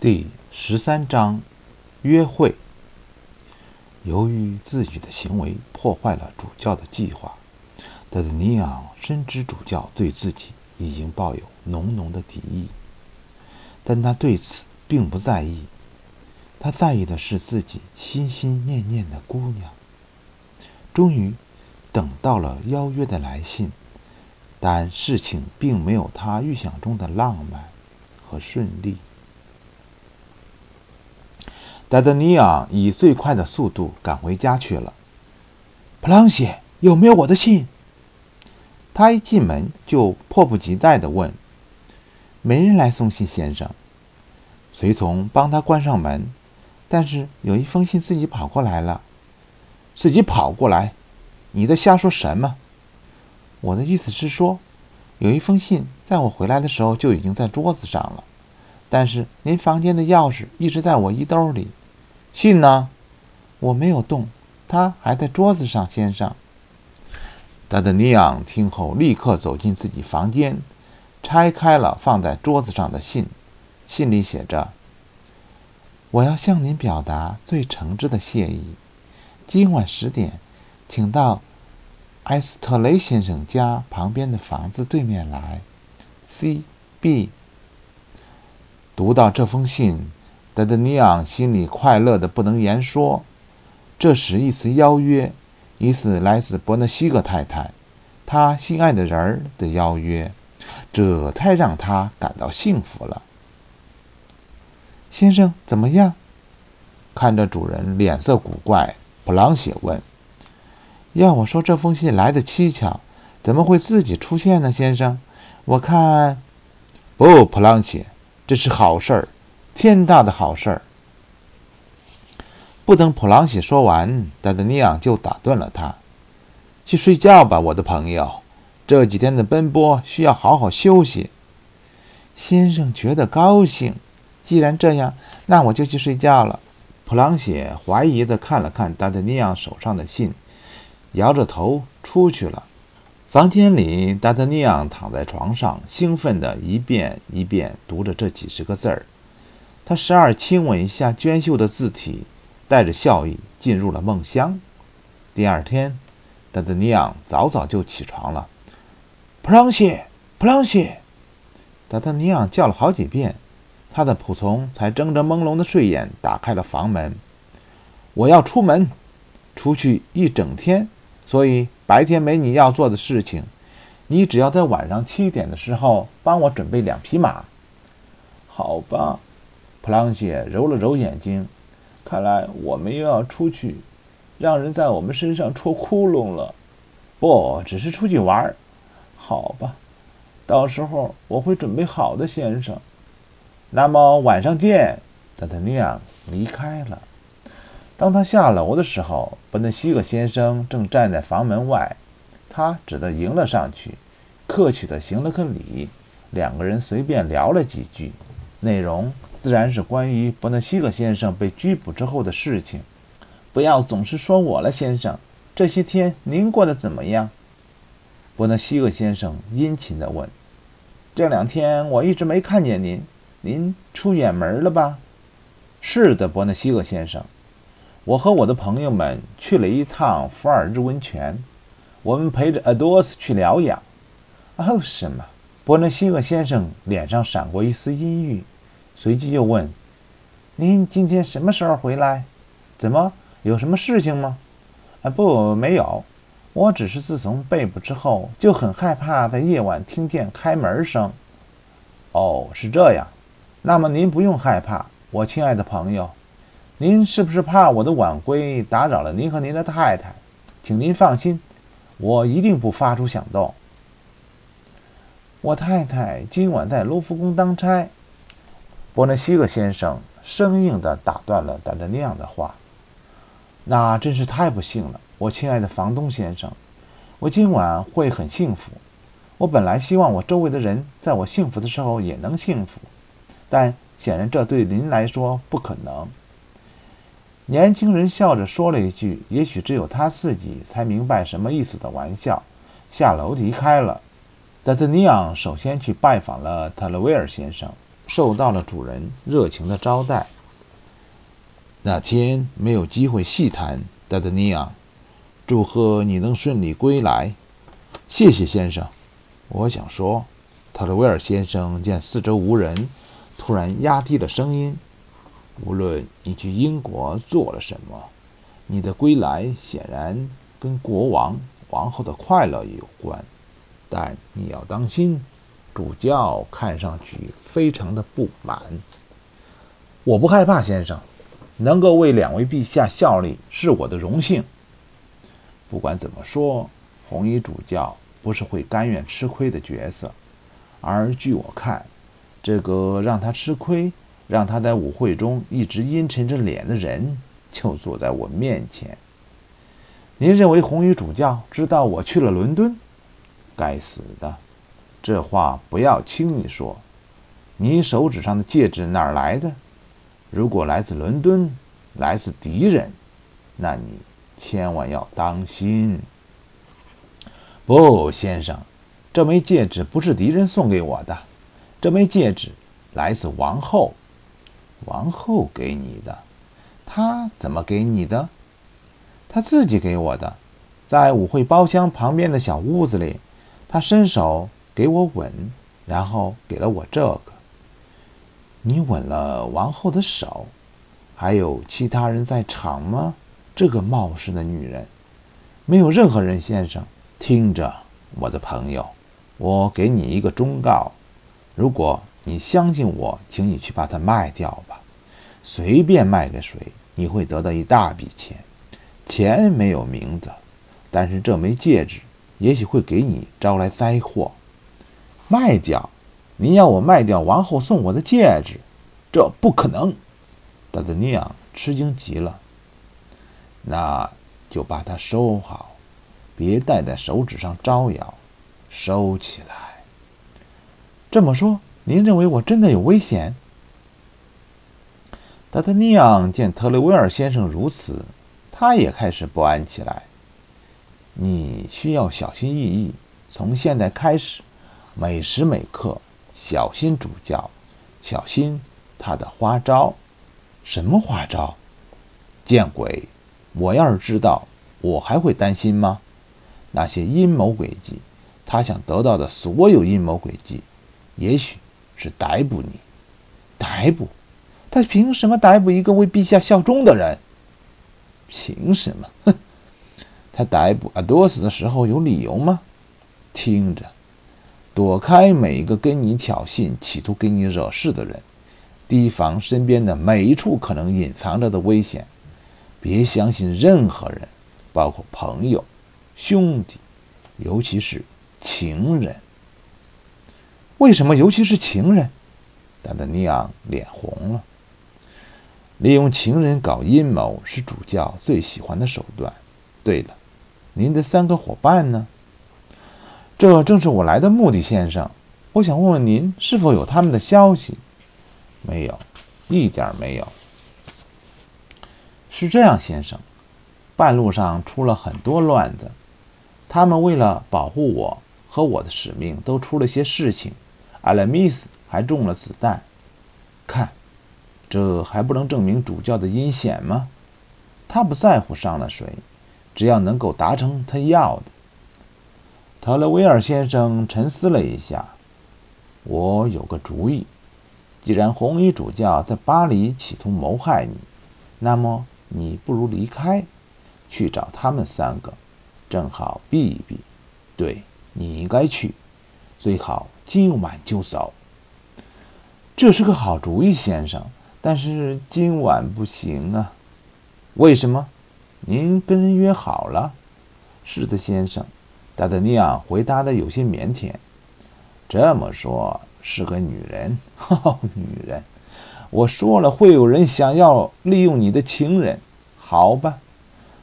第十三章约会。由于自己的行为破坏了主教的计划，德德尼昂深知主教对自己已经抱有浓浓的敌意，但他对此并不在意。他在意的是自己心心念念的姑娘。终于等到了邀约的来信，但事情并没有他预想中的浪漫和顺利。达德尼昂以最快的速度赶回家去了。普朗西，有没有我的信？他一进门就迫不及待地问。没人来送信，先生。随从帮他关上门，但是有一封信自己跑过来了。自己跑过来？你在瞎说什么？我的意思是说，有一封信在我回来的时候就已经在桌子上了，但是您房间的钥匙一直在我衣兜里。信呢？我没有动，它还在桌子上，先生。达德尼昂听后，立刻走进自己房间，拆开了放在桌子上的信。信里写着：“我要向您表达最诚挚的谢意。今晚十点，请到埃斯特雷先生家旁边的房子对面来。”C.B. 读到这封信。德德尼昂心里快乐的不能言说，这是一次邀约，一次来自伯纳西格太太，他心爱的人儿的邀约，这太让他感到幸福了。先生怎么样？看着主人脸色古怪，普朗雪问：“要我说，这封信来的蹊跷，怎么会自己出现呢？先生，我看……不，普朗雪，这是好事儿。”天大的好事儿！不等普朗西说完，达德尼昂就打断了他：“去睡觉吧，我的朋友。这几天的奔波需要好好休息。”先生觉得高兴。既然这样，那我就去睡觉了。普朗西怀疑地看了看达德尼昂手上的信，摇着头出去了。房间里，达德尼昂躺在床上，兴奋地一遍一遍读着这几十个字儿。他时而亲吻一下娟秀的字体，带着笑意进入了梦乡。第二天，达德尼昂早早就起床了。普朗西，普朗西，达德尼昂叫了好几遍，他的仆从才睁着朦胧的睡眼打开了房门。我要出门，出去一整天，所以白天没你要做的事情。你只要在晚上七点的时候帮我准备两匹马，好吧？普朗雪揉了揉眼睛，看来我们又要出去，让人在我们身上戳窟窿了。不，只是出去玩儿。好吧，到时候我会准备好的，先生。那么晚上见。达特尼昂离开了。当他下楼的时候，伯纳西格先生正站在房门外，他只得迎了上去，客气地行了个礼。两个人随便聊了几句，内容。自然是关于伯纳西克先生被拘捕之后的事情。不要总是说我了，先生。这些天您过得怎么样？伯纳西克先生殷勤地问。这两天我一直没看见您，您出远门了吧？是的，伯纳西克先生。我和我的朋友们去了一趟福尔日温泉，我们陪着阿多斯去疗养。哦，什么？伯纳西克先生脸上闪过一丝阴郁。随即又问：“您今天什么时候回来？怎么有什么事情吗？”“啊，不，没有。我只是自从被捕之后就很害怕在夜晚听见开门声。”“哦，是这样。那么您不用害怕，我亲爱的朋友。您是不是怕我的晚归打扰了您和您的太太？请您放心，我一定不发出响动。我太太今晚在卢浮宫当差。”伯纳西克先生生硬地打断了达德尼昂的话：“那真是太不幸了，我亲爱的房东先生。我今晚会很幸福。我本来希望我周围的人在我幸福的时候也能幸福，但显然这对您来说不可能。”年轻人笑着说了一句：“也许只有他自己才明白什么意思的玩笑。”下楼离开了。达德尼昂首先去拜访了特勒维尔先生。受到了主人热情的招待。那天没有机会细谈，达德尼昂，祝贺你能顺利归来。谢谢先生。我想说，特勒威尔先生见四周无人，突然压低了声音：“无论你去英国做了什么，你的归来显然跟国王、王后的快乐有关。但你要当心。”主教看上去非常的不满。我不害怕，先生，能够为两位陛下效力是我的荣幸。不管怎么说，红衣主教不是会甘愿吃亏的角色，而据我看，这个让他吃亏、让他在舞会中一直阴沉着脸的人，就坐在我面前。您认为红衣主教知道我去了伦敦？该死的！这话不要轻易说。你手指上的戒指哪儿来的？如果来自伦敦，来自敌人，那你千万要当心。不，先生，这枚戒指不是敌人送给我的，这枚戒指来自王后。王后给你的？她怎么给你的？她自己给我的，在舞会包厢旁边的小屋子里，她伸手。给我吻，然后给了我这个。你吻了王后的手，还有其他人在场吗？这个冒失的女人，没有任何人，先生。听着，我的朋友，我给你一个忠告：如果你相信我，请你去把它卖掉吧，随便卖给谁，你会得到一大笔钱。钱没有名字，但是这枚戒指也许会给你招来灾祸。卖掉？您要我卖掉王后送我的戒指？这不可能！达德尼昂吃惊极了。那就把它收好，别戴在手指上招摇。收起来。这么说，您认为我真的有危险？达达尼昂见特雷维尔先生如此，他也开始不安起来。你需要小心翼翼，从现在开始。每时每刻小心主教，小心他的花招。什么花招？见鬼！我要是知道，我还会担心吗？那些阴谋诡计，他想得到的所有阴谋诡计，也许是逮捕你。逮捕？他凭什么逮捕一个为陛下效忠的人？凭什么？哼！他逮捕阿多斯的时候有理由吗？听着。躲开每一个跟你挑衅、企图给你惹事的人，提防身边的每一处可能隐藏着的危险。别相信任何人，包括朋友、兄弟，尤其是情人。为什么？尤其是情人？达达尼昂脸红了。利用情人搞阴谋是主教最喜欢的手段。对了，您的三个伙伴呢？这正是我来的目的，先生。我想问问您，是否有他们的消息？没有，一点没有。是这样，先生，半路上出了很多乱子，他们为了保护我和我的使命，都出了些事情。阿莱米斯还中了子弹。看，这还不能证明主教的阴险吗？他不在乎伤了谁，只要能够达成他要的。特勒维尔先生沉思了一下，我有个主意。既然红衣主教在巴黎企图谋害你，那么你不如离开，去找他们三个，正好避一避。对你应该去，最好今晚就走。这是个好主意，先生。但是今晚不行啊。为什么？您跟人约好了。是的，先生。达德尼昂回答的有些腼腆。这么说，是个女人。哦，女人！我说了，会有人想要利用你的情人。好吧，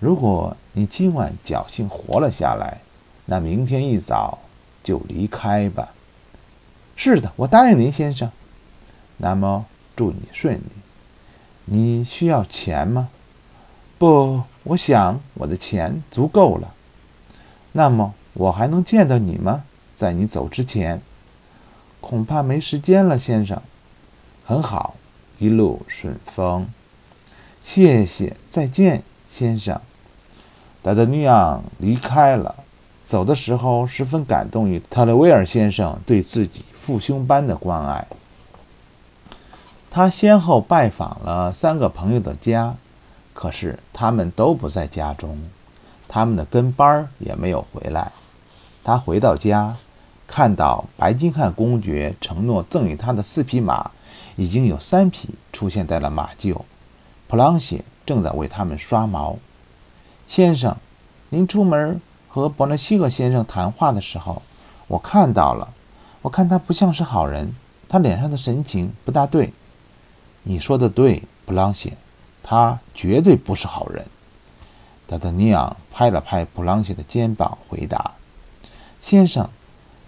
如果你今晚侥幸活了下来，那明天一早就离开吧。是的，我答应您，先生。那么，祝你顺利。你需要钱吗？不，我想我的钱足够了。那么我还能见到你吗？在你走之前，恐怕没时间了，先生。很好，一路顺风。谢谢，再见，先生。达德尼昂离开了，走的时候十分感动于特雷维尔先生对自己父兄般的关爱。他先后拜访了三个朋友的家，可是他们都不在家中，他们的跟班儿也没有回来。他回到家，看到白金汉公爵承诺赠予他的四匹马，已经有三匹出现在了马厩。普朗西正在为他们刷毛。先生，您出门和伯纳西厄先生谈话的时候，我看到了。我看他不像是好人，他脸上的神情不大对。你说的对，普朗西，他绝对不是好人。达德尼昂拍了拍普朗西的肩膀，回答：“先生，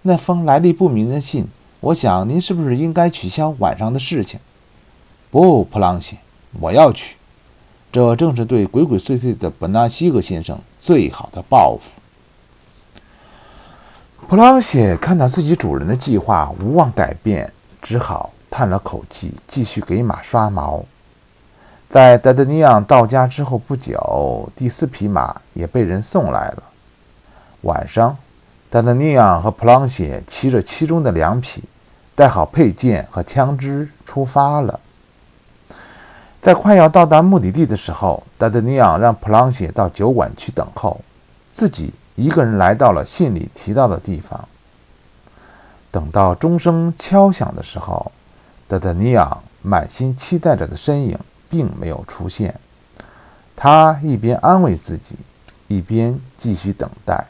那封来历不明的信，我想您是不是应该取消晚上的事情？”不，普朗西。我要去，这正是对鬼鬼祟祟的本纳西格先生最好的报复。普朗谢看到自己主人的计划无望改变，只好叹了口气，继续给马刷毛。在达德尼昂到家之后不久，第四匹马也被人送来了。晚上，达德尼昂和普朗谢骑着其中的两匹，带好配件和枪支出发了。在快要到达目的地的时候，达德尼昂让普朗谢到酒馆去等候，自己一个人来到了信里提到的地方。等到钟声敲响的时候，达德尼昂满心期待着的身影并没有出现。他一边安慰自己，一边继续等待。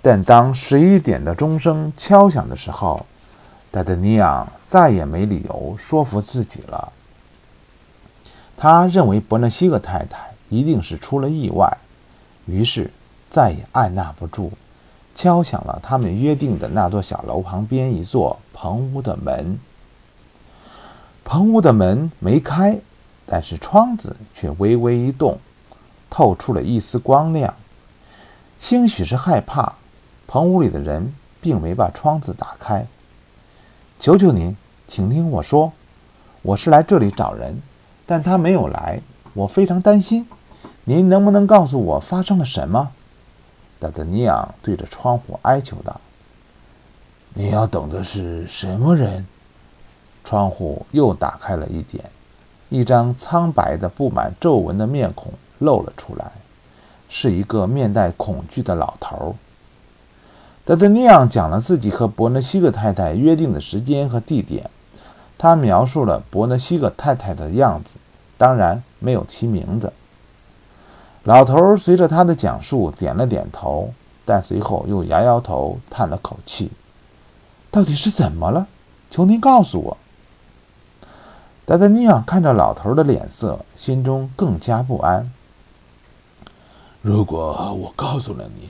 但当十一点的钟声敲响的时候，戴德尼昂再也没理由说服自己了。他认为伯纳西格太太一定是出了意外，于是再也按捺不住，敲响了他们约定的那座小楼旁边一座棚屋的门。棚屋的门没开，但是窗子却微微一动，透出了一丝光亮。兴许是害怕，棚屋里的人并没把窗子打开。求求您，请听我说，我是来这里找人。但他没有来，我非常担心。您能不能告诉我发生了什么？达德尼昂对着窗户哀求道：“你要等的是什么人？”窗户又打开了一点，一张苍白的、布满皱纹的面孔露了出来，是一个面带恐惧的老头。德德尼昂讲了自己和伯纳西格太太约定的时间和地点。他描述了伯纳西格太太的样子，当然没有其名字。老头随着他的讲述点了点头，但随后又摇摇头，叹了口气：“到底是怎么了？求您告诉我。”达达尼亚看着老头的脸色，心中更加不安。如果我告诉了您，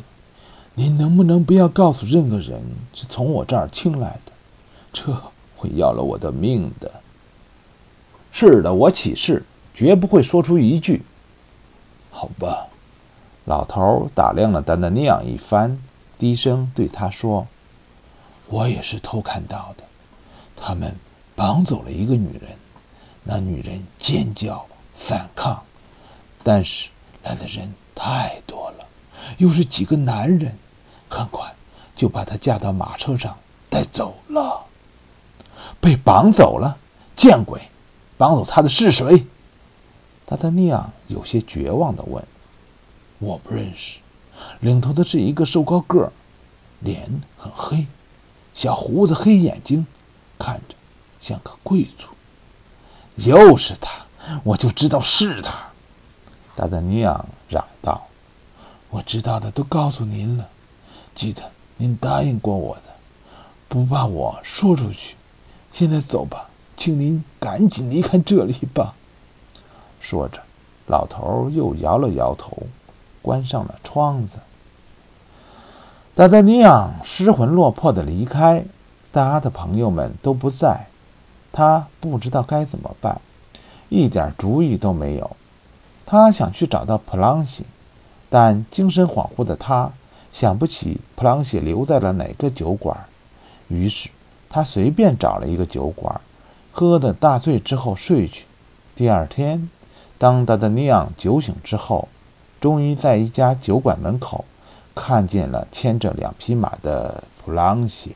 您能不能不要告诉任何人是从我这儿听来的？这……会要了我的命的。是的，我起誓，绝不会说出一句。好吧，老头打量了丹丹尼昂一番，低声对他说：“我也是偷看到的，他们绑走了一个女人，那女人尖叫反抗，但是来的人太多了，又是几个男人，很快就把她架到马车上带走了。”被绑走了，见鬼！绑走他的是谁？达达尼昂有些绝望地问：“我不认识，领头的是一个瘦高个儿，脸很黑，小胡子，黑眼睛，看着像个贵族。又是他，我就知道是他！”达达尼昂嚷道：“我知道的都告诉您了，记得您答应过我的，不把我说出去。”现在走吧，请您赶紧离开这里吧。说着，老头又摇了摇头，关上了窗子。达达尼昂失魂落魄的离开，他的朋友们都不在，他不知道该怎么办，一点主意都没有。他想去找到普朗西，但精神恍惚的他想不起普朗西留在了哪个酒馆，于是。他随便找了一个酒馆，喝得大醉之后睡去。第二天，当达达尼昂酒醒之后，终于在一家酒馆门口看见了牵着两匹马的普朗西。